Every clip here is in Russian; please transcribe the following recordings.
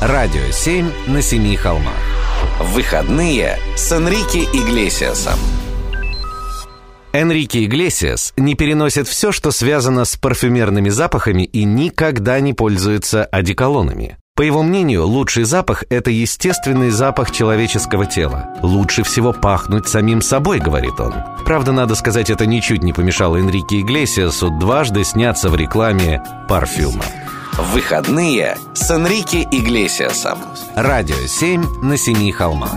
Радио 7 на семи холмах. Выходные с Энрике Иглесиасом. Энрике Иглесиас не переносит все, что связано с парфюмерными запахами и никогда не пользуется одеколонами. По его мнению, лучший запах – это естественный запах человеческого тела. Лучше всего пахнуть самим собой, говорит он. Правда, надо сказать, это ничуть не помешало Энрике Иглесиасу дважды сняться в рекламе парфюма. Выходные с Энрике Иглесиасом. Радио 7 на семи холмах.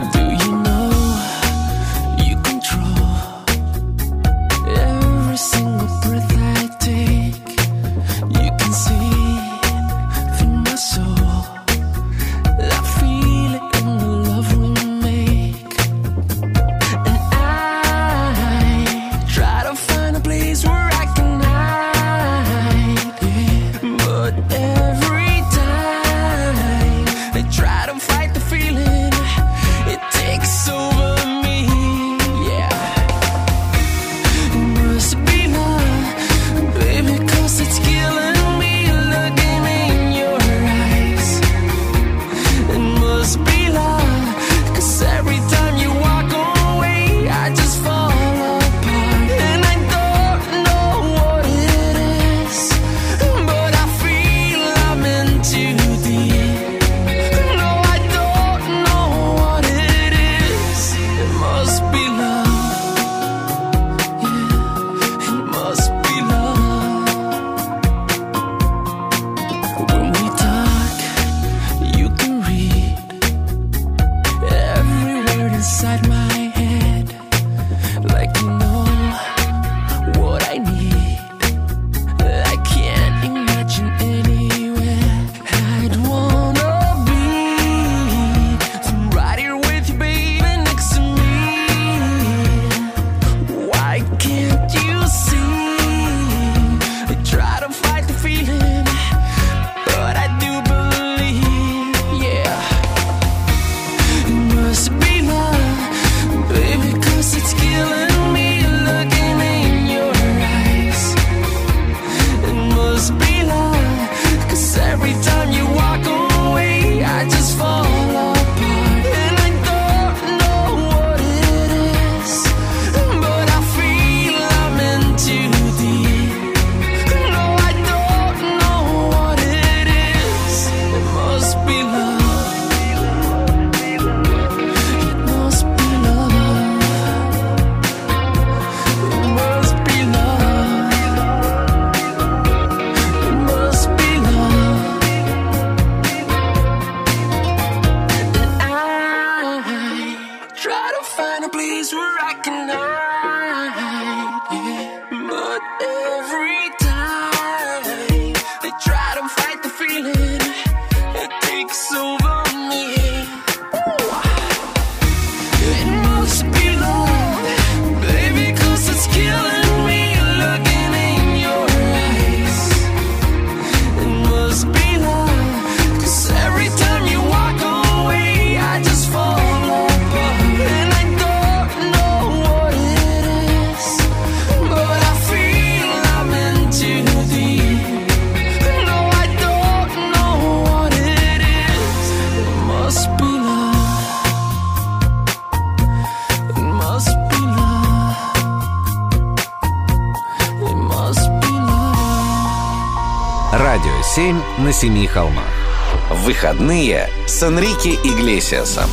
Выходные с Энрике Иглесиасом.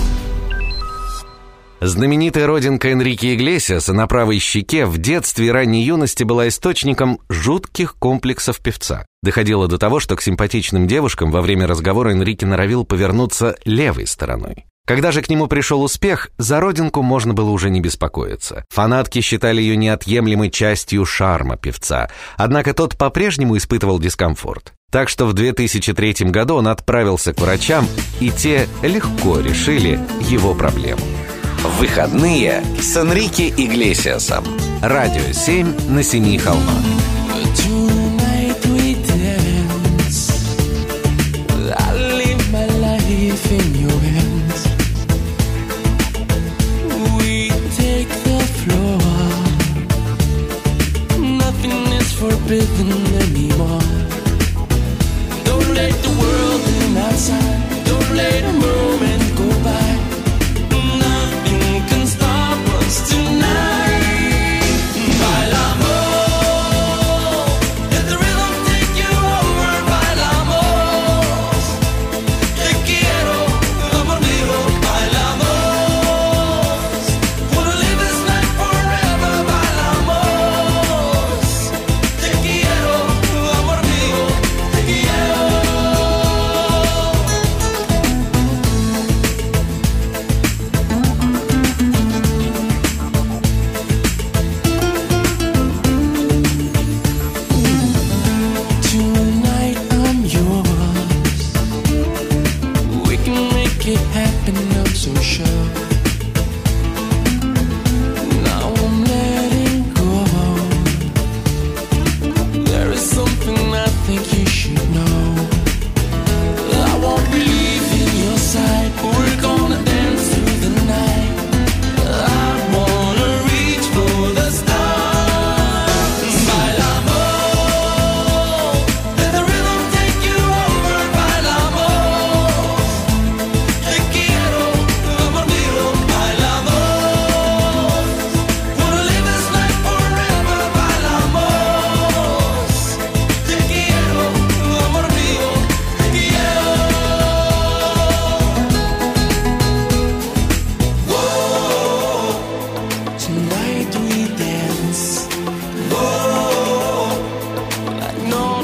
Знаменитая родинка Энрике Иглесиаса на правой щеке в детстве и ранней юности была источником жутких комплексов певца. Доходило до того, что к симпатичным девушкам во время разговора Энрике норовил повернуться левой стороной. Когда же к нему пришел успех, за родинку можно было уже не беспокоиться. Фанатки считали ее неотъемлемой частью шарма певца, однако тот по-прежнему испытывал дискомфорт. Так что в 2003 году он отправился к врачам, и те легко решили его проблему. Выходные с Энрике Иглесиасом. Радио 7 на семи холмах. forbidden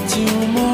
旧梦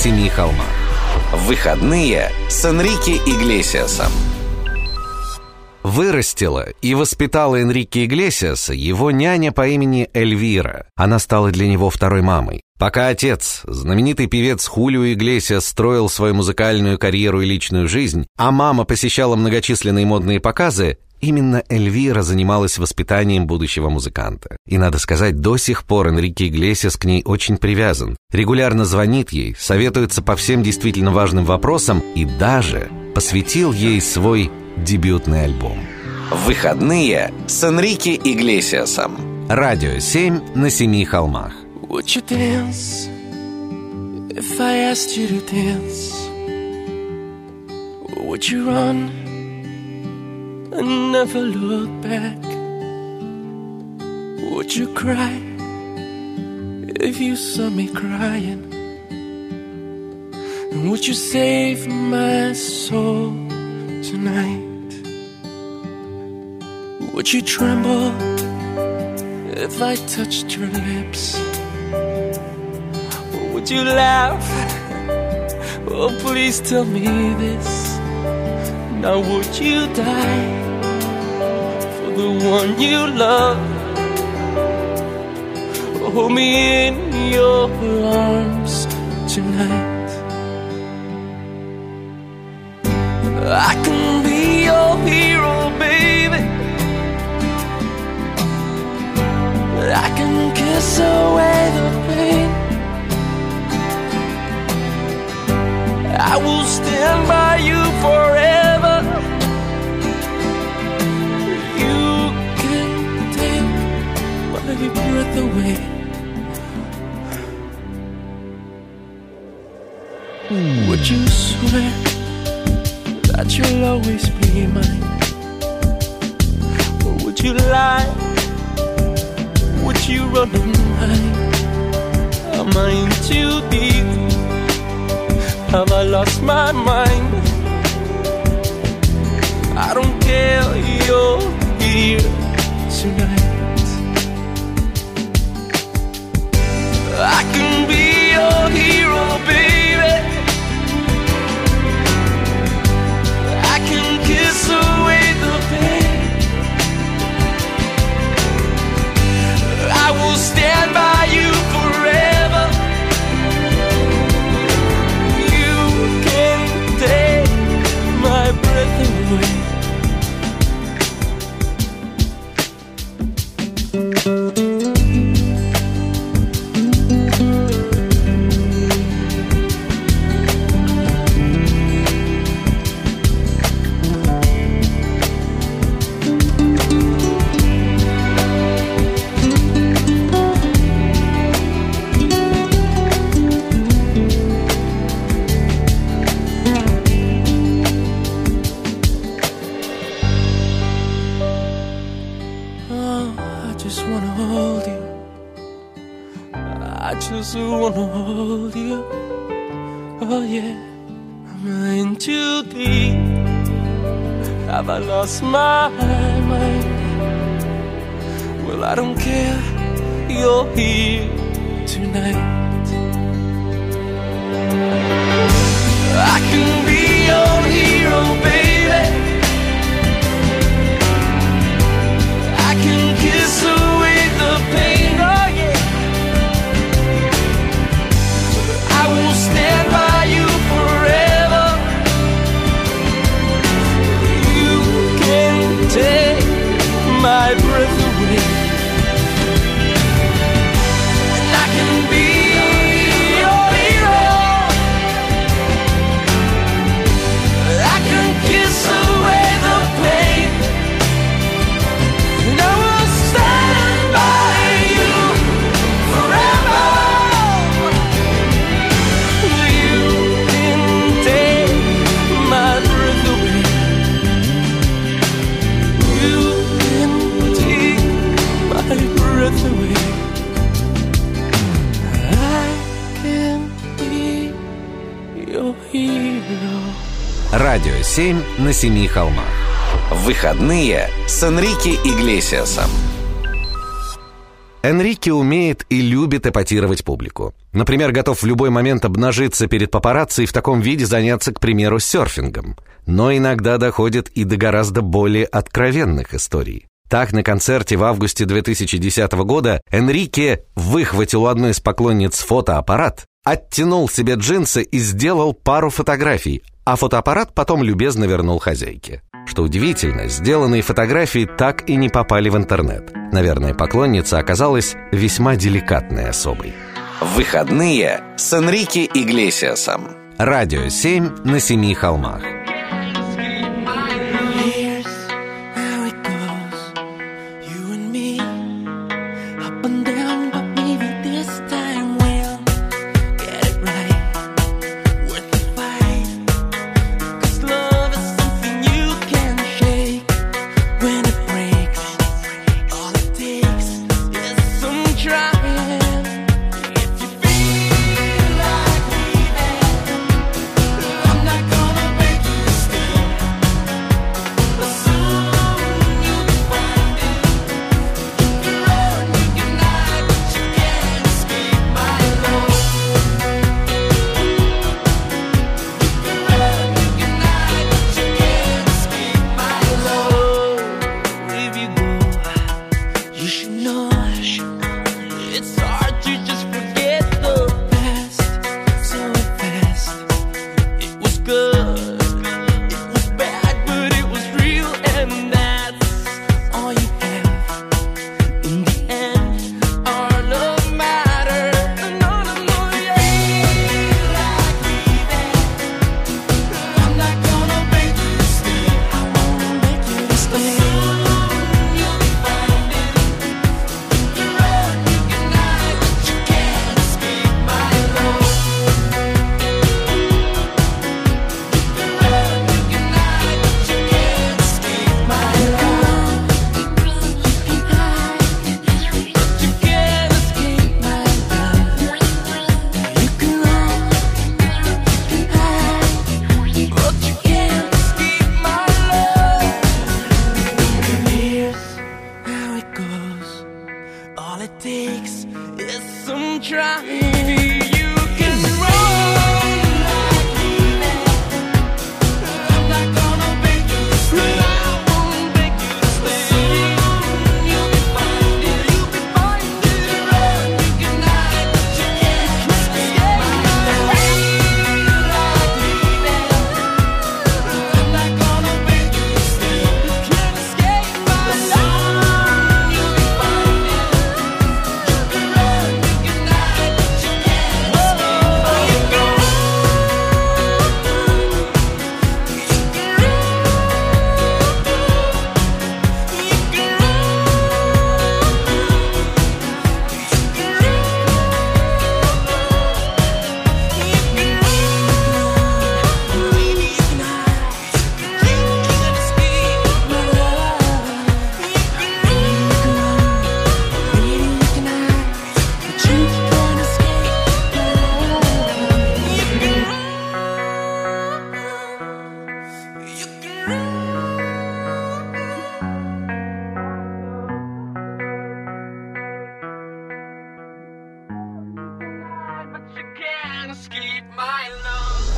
семи холмах. Выходные с Энрике Иглесиасом. Вырастила и воспитала Энрике Иглесиаса его няня по имени Эльвира. Она стала для него второй мамой. Пока отец, знаменитый певец Хулио Иглесиас, строил свою музыкальную карьеру и личную жизнь, а мама посещала многочисленные модные показы, именно Эльвира занималась воспитанием будущего музыканта. И, надо сказать, до сих пор Энрике Иглесиас к ней очень привязан. Регулярно звонит ей, советуется по всем действительно важным вопросам и даже посвятил ей свой дебютный альбом. Выходные с Энрике Иглесиасом. Радио 7 на семи холмах. Would you dance if I asked you to dance? Would you run and never look back? Would you cry if you saw me crying? And would you save my soul tonight? Would you tremble if I touched your lips? Or would you laugh? Oh, please tell me this. Now, would you die for the one you love? Hold me in your arms tonight. I can be your hero, baby. I can kiss away the pain. I will stand by you forever. smile. Радио 7 на семи холмах. Выходные с Энрике Иглесиасом. Энрике умеет и любит эпатировать публику. Например, готов в любой момент обнажиться перед папарацци и в таком виде заняться, к примеру, серфингом. Но иногда доходит и до гораздо более откровенных историй. Так, на концерте в августе 2010 года Энрике выхватил у одной из поклонниц фотоаппарат, оттянул себе джинсы и сделал пару фотографий, а фотоаппарат потом любезно вернул хозяйке. Что удивительно, сделанные фотографии так и не попали в интернет. Наверное, поклонница оказалась весьма деликатной особой. Выходные с Энрике Иглесиасом. Радио 7 на семи холмах.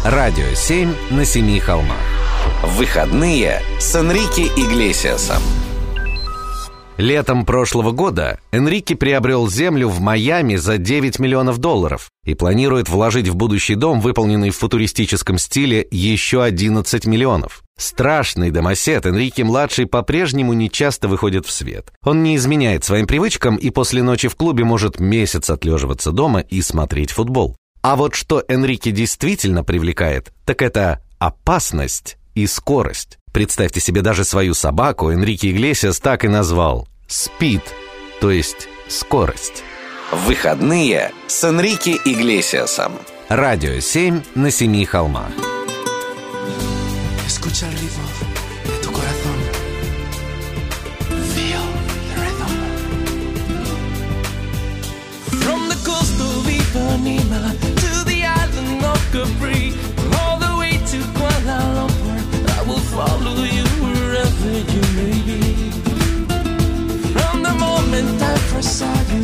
Радио 7 на семи холмах. Выходные с Энрике Иглесиасом. Летом прошлого года Энрике приобрел землю в Майами за 9 миллионов долларов и планирует вложить в будущий дом, выполненный в футуристическом стиле, еще 11 миллионов. Страшный домосед Энрике-младший по-прежнему не часто выходит в свет. Он не изменяет своим привычкам и после ночи в клубе может месяц отлеживаться дома и смотреть футбол. А вот что Энрике действительно привлекает, так это опасность и скорость. Представьте себе даже свою собаку, Энрике Иглесиас так и назвал «Спид», то есть скорость. Выходные с Энрике Иглесиасом. Радио 7 на семи холмах. Escucha el ritmo Capri, all the way to Kuala Lumpur, I will follow you wherever you may be. From the moment I first saw you,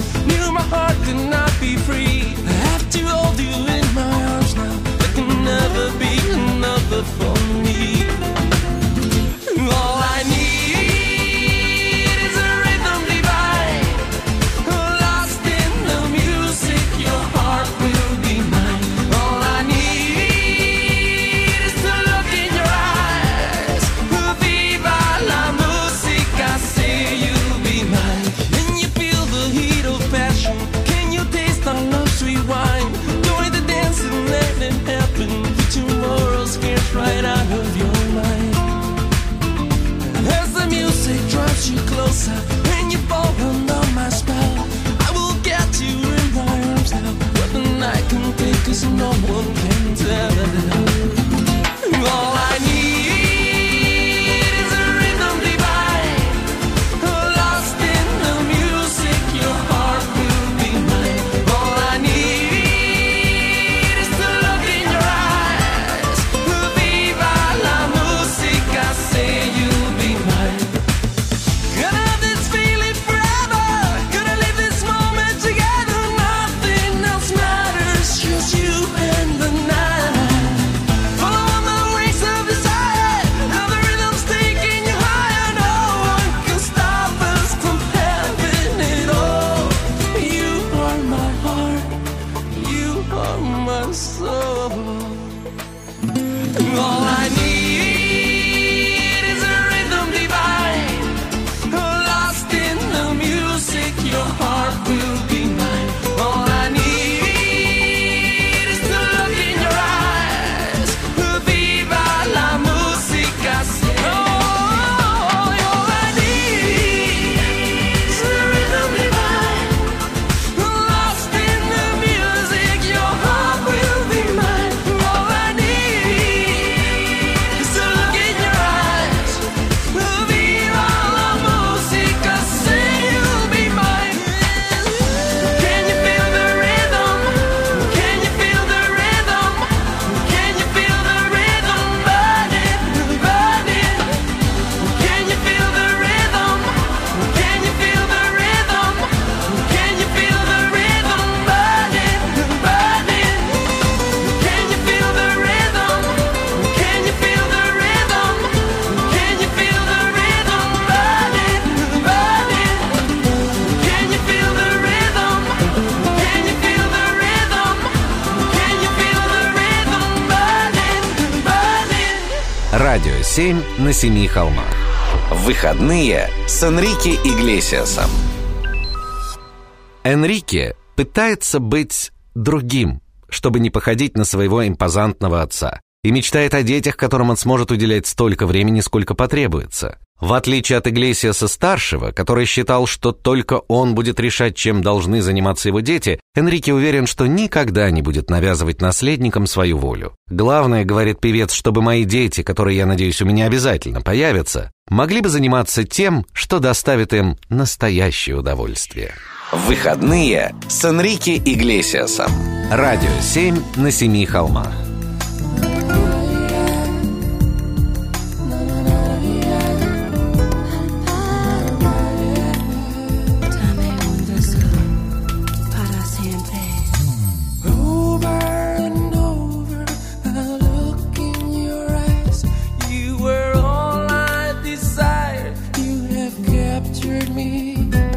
no one can tell. 7 на семи холмах. Выходные с Энрике Иглесиасом. Энрике пытается быть другим, чтобы не походить на своего импозантного отца, и мечтает о детях, которым он сможет уделять столько времени, сколько потребуется. В отличие от Иглесиаса-старшего, который считал, что только он будет решать, чем должны заниматься его дети, Энрике уверен, что никогда не будет навязывать наследникам свою волю. Главное, говорит певец, чтобы мои дети, которые, я надеюсь, у меня обязательно появятся, могли бы заниматься тем, что доставит им настоящее удовольствие. Выходные с Энрике Иглесиасом. Радио 7 на семи холмах. me.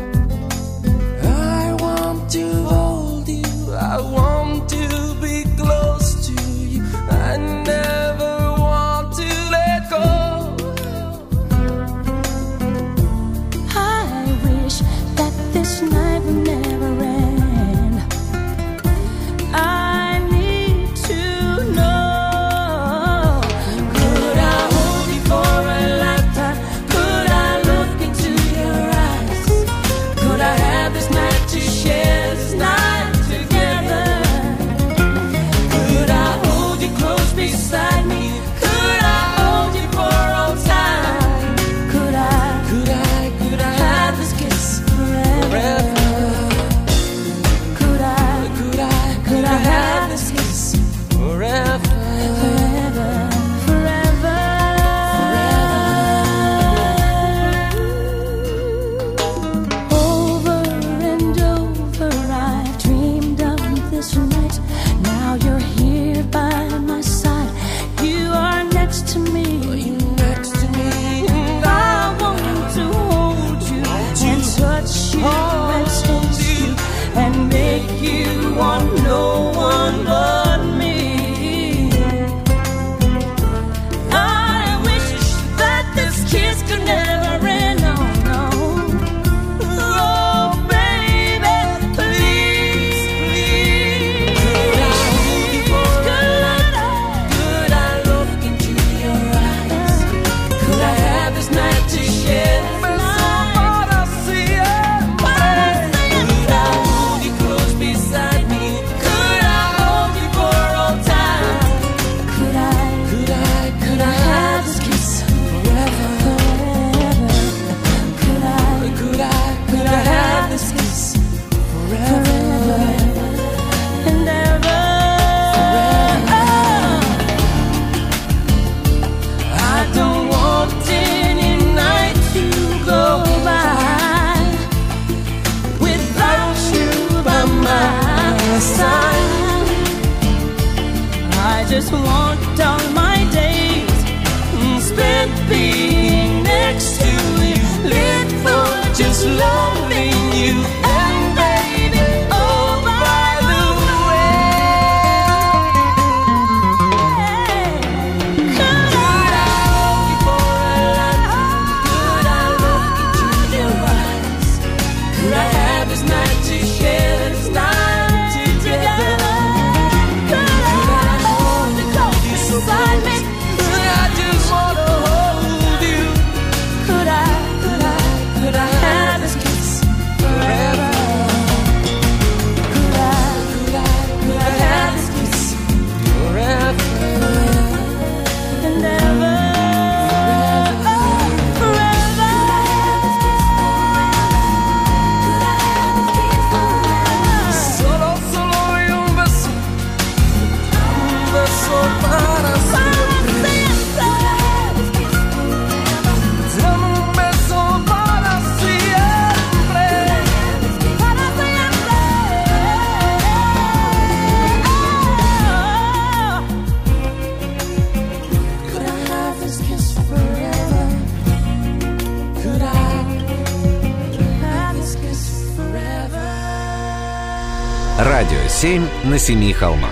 На семи холмах.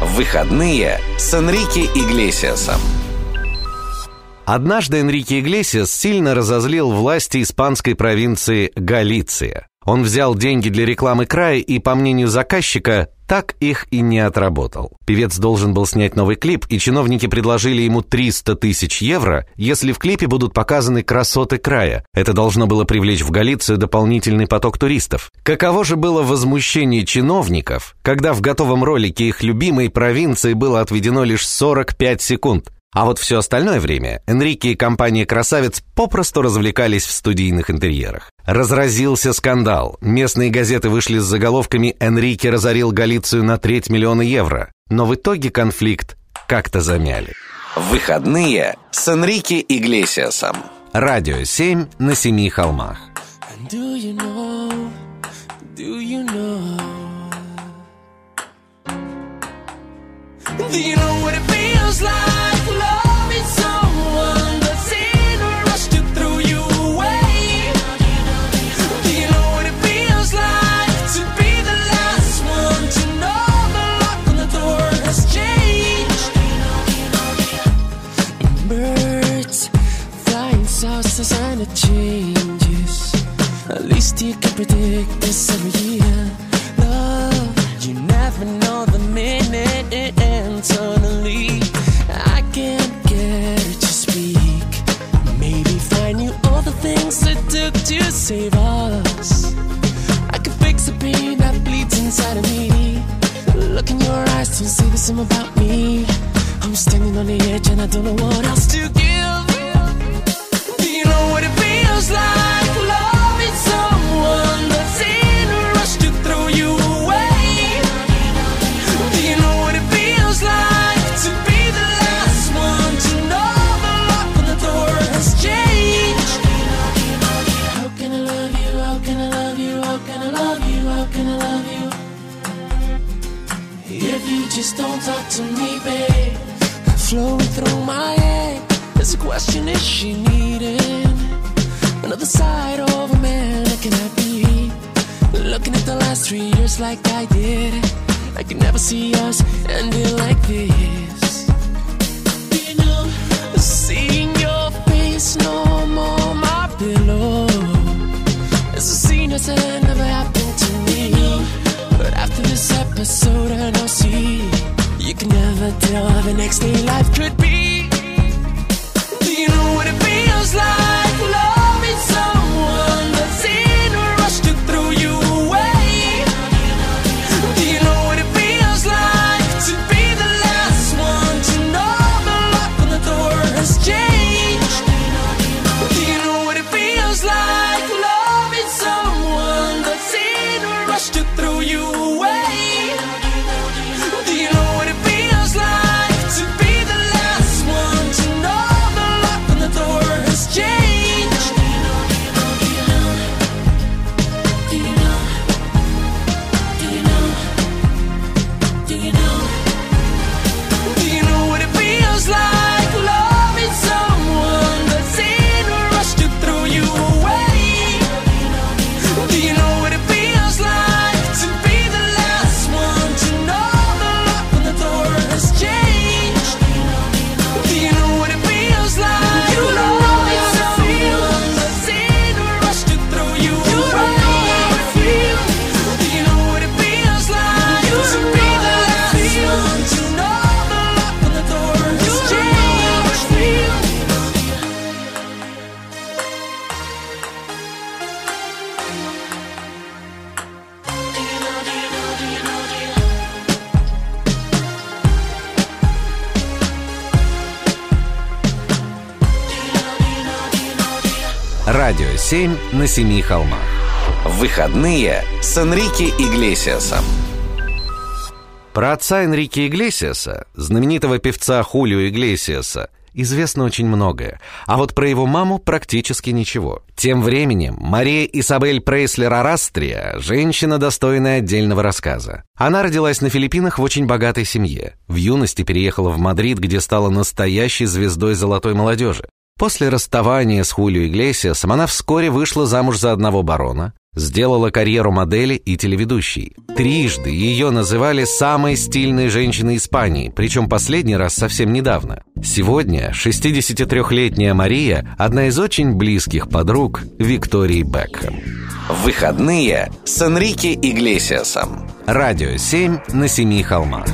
Выходные с Энрике Иглесиасом. Однажды Энрике Иглесиас сильно разозлил власти испанской провинции Галиция. Он взял деньги для рекламы края и, по мнению заказчика, так их и не отработал. Певец должен был снять новый клип, и чиновники предложили ему 300 тысяч евро, если в клипе будут показаны красоты края. Это должно было привлечь в Галицию дополнительный поток туристов. Каково же было возмущение чиновников, когда в готовом ролике их любимой провинции было отведено лишь 45 секунд, а вот все остальное время Энрике и компания «Красавец» попросту развлекались в студийных интерьерах. Разразился скандал. Местные газеты вышли с заголовками «Энрике разорил Галицию на треть миллиона евро». Но в итоге конфликт как-то замяли. Выходные с Энрике Иглесиасом. Радио 7 на семи холмах. And do you know, do you know? Do you know what it feels like sign of changes. At least you can predict this every year. Love, you never know the minute and suddenly I can't get it to speak. Maybe find you all the things it took to save us. I could fix the pain that bleeds inside of me. Look in your eyes, to see the same about me. I'm standing on the edge and I don't know what Радио 7 на семи холмах. Выходные с Энрике Иглесиасом. Про отца Энрике Иглесиаса, знаменитого певца Хулио Иглесиаса, известно очень многое, а вот про его маму практически ничего. Тем временем Мария Исабель Прейслер Аррастия – женщина, достойная отдельного рассказа. Она родилась на Филиппинах в очень богатой семье. В юности переехала в Мадрид, где стала настоящей звездой золотой молодежи. После расставания с Хулио Иглесиасом она вскоре вышла замуж за одного барона, сделала карьеру модели и телеведущей. Трижды ее называли самой стильной женщиной Испании, причем последний раз совсем недавно. Сегодня 63-летняя Мария – одна из очень близких подруг Виктории Бекхэм. Выходные с Энрике Иглесиасом. Радио 7 на семи холмах.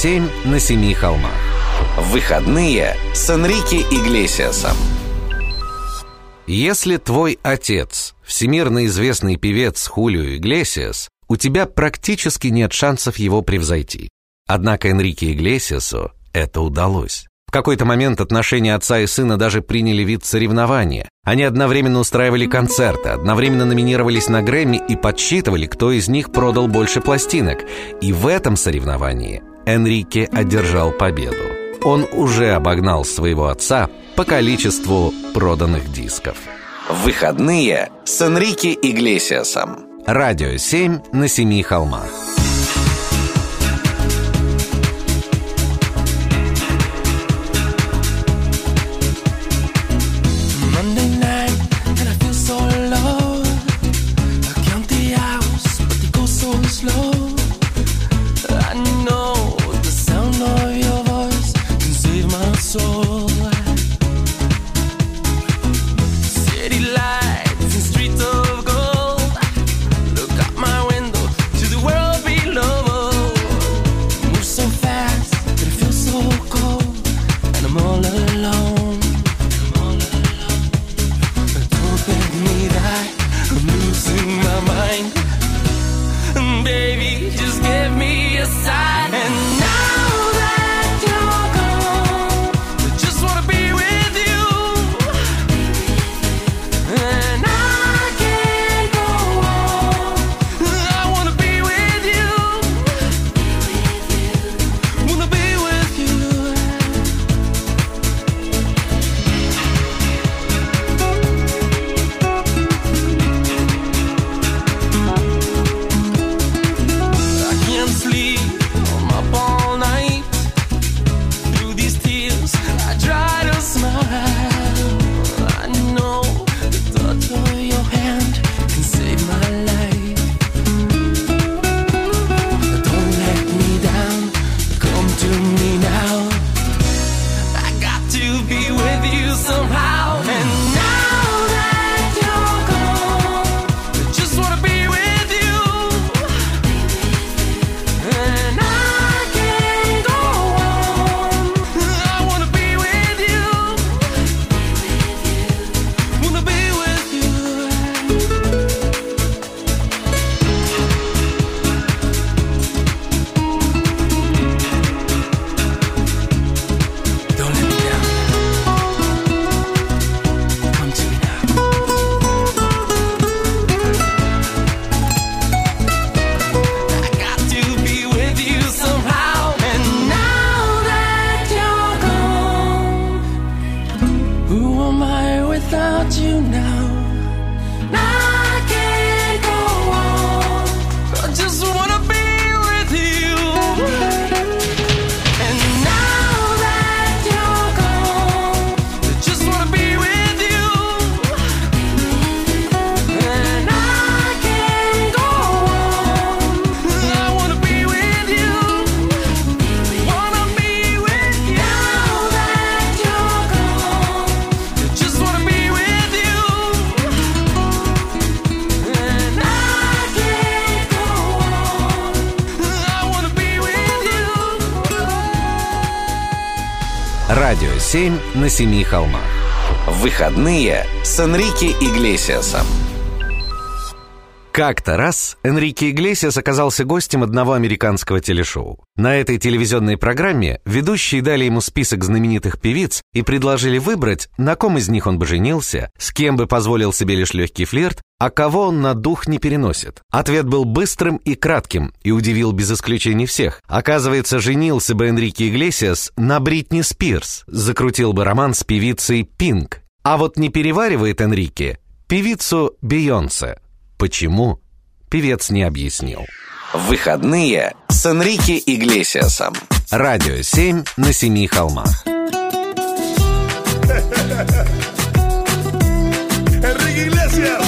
7 на семи холмах. Выходные с Энрике Иглесиасом. Если твой отец – всемирно известный певец Хулио Иглесиас, у тебя практически нет шансов его превзойти. Однако Энрике Иглесиасу это удалось. В какой-то момент отношения отца и сына даже приняли вид соревнования. Они одновременно устраивали концерты, одновременно номинировались на Грэмми и подсчитывали, кто из них продал больше пластинок. И в этом соревновании Энрике одержал победу. Он уже обогнал своего отца по количеству проданных дисков. Выходные с Энрике Иглесиасом. Радио 7 на семи холмах. На семи холмах. Выходные с Энрике Иглесиасом. Как-то раз Энрике Иглесиас оказался гостем одного американского телешоу. На этой телевизионной программе ведущие дали ему список знаменитых певиц и предложили выбрать, на ком из них он бы женился, с кем бы позволил себе лишь легкий флирт, а кого он на дух не переносит. Ответ был быстрым и кратким и удивил без исключения всех. Оказывается, женился бы Энрике Иглесиас на Бритни Спирс, закрутил бы роман с певицей Пинк. А вот не переваривает Энрике певицу Бейонсе. Почему? Певец не объяснил. Выходные с Энрике Иглесиасом. Радио 7 на семи холмах. Enrique Iglesias.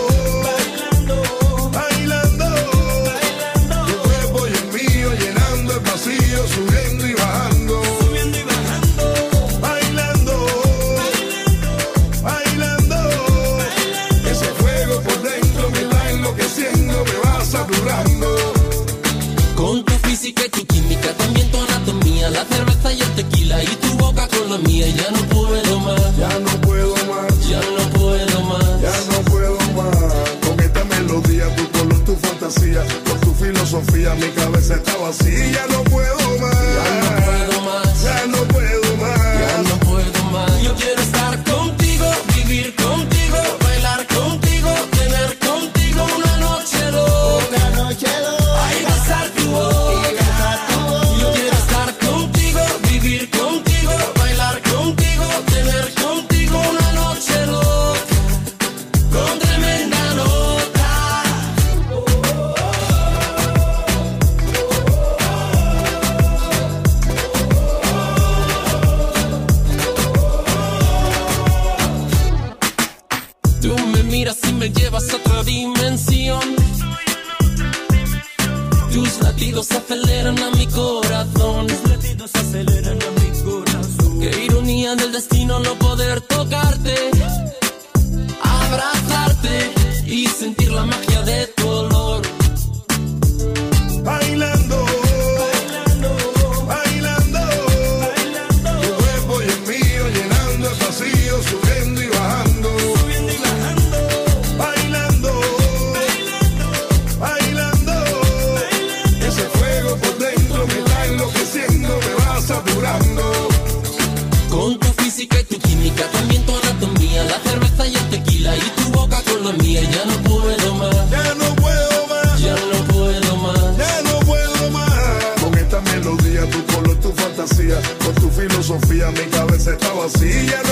Mi cabeza está vacía, Sencilla